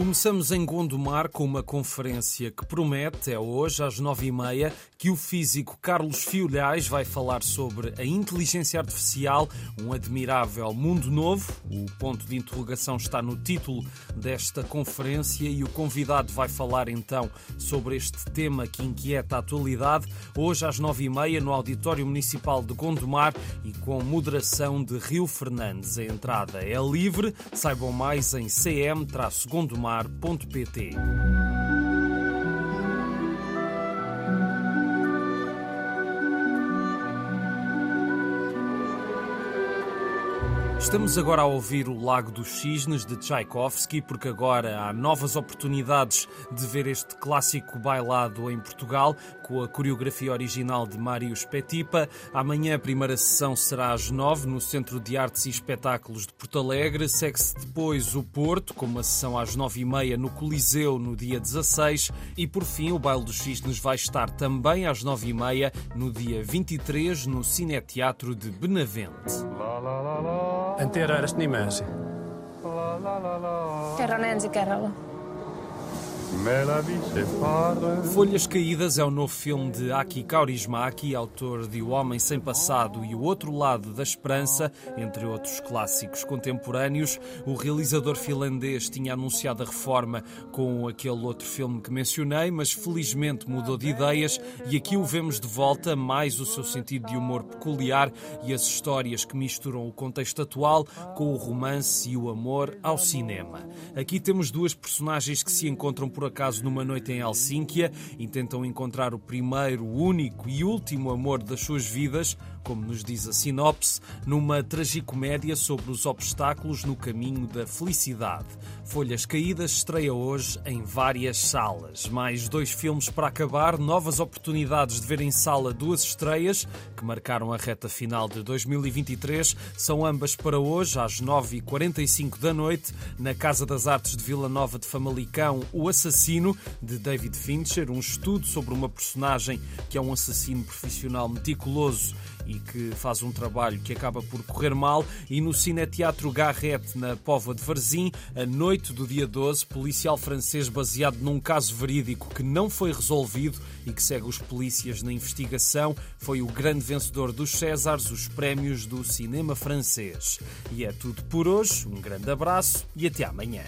Começamos em Gondomar com uma conferência que promete, é hoje, às nove e meia, que o físico Carlos Fiolhais vai falar sobre a inteligência artificial, um admirável mundo novo. O ponto de interrogação está no título desta conferência e o convidado vai falar então sobre este tema que inquieta a atualidade, hoje às nove e meia, no Auditório Municipal de Gondomar e com moderação de Rio Fernandes. A entrada é livre, saibam mais em cm-gondomar mar.pt. Estamos agora a ouvir o Lago dos Cisnes de Tchaikovsky, porque agora há novas oportunidades de ver este clássico bailado em Portugal, com a coreografia original de Marius Petipa. Amanhã a primeira sessão será às nove no Centro de Artes e Espetáculos de Porto Alegre. Segue-se depois o Porto, com uma sessão às nove e meia no Coliseu no dia 16. E por fim, o Baile dos Cisnes vai estar também às nove e meia no dia 23 no Cineteatro de Benavente. En tiedä edes nimeäsi. Kerron ensi kerralla. Folhas Caídas é o novo filme de Aki Kaurismäki, autor de O Homem Sem Passado e O Outro Lado da Esperança, entre outros clássicos contemporâneos. O realizador finlandês tinha anunciado a reforma com aquele outro filme que mencionei, mas felizmente mudou de ideias e aqui o vemos de volta, mais o seu sentido de humor peculiar e as histórias que misturam o contexto atual com o romance e o amor ao cinema. Aqui temos duas personagens que se encontram por por acaso numa noite em Helsínquia e tentam encontrar o primeiro, único e último amor das suas vidas, como nos diz a sinopse, numa tragicomédia sobre os obstáculos no caminho da felicidade. Folhas Caídas estreia hoje em várias salas. Mais dois filmes para acabar, novas oportunidades de ver em sala duas estreias que marcaram a reta final de 2023. São ambas para hoje, às 9h45 da noite, na Casa das Artes de Vila Nova de Famalicão, O Assassino, de David Fincher, um estudo sobre uma personagem que é um assassino profissional meticuloso e que faz um trabalho que acaba por correr mal. E no Cineteatro Garrett, na Póvoa de Varzim, a noite do dia 12, policial francês baseado num caso verídico que não foi resolvido e que segue os polícias na investigação, foi o grande vencedor dos Césars, os prémios do cinema francês. E é tudo por hoje. Um grande abraço e até amanhã.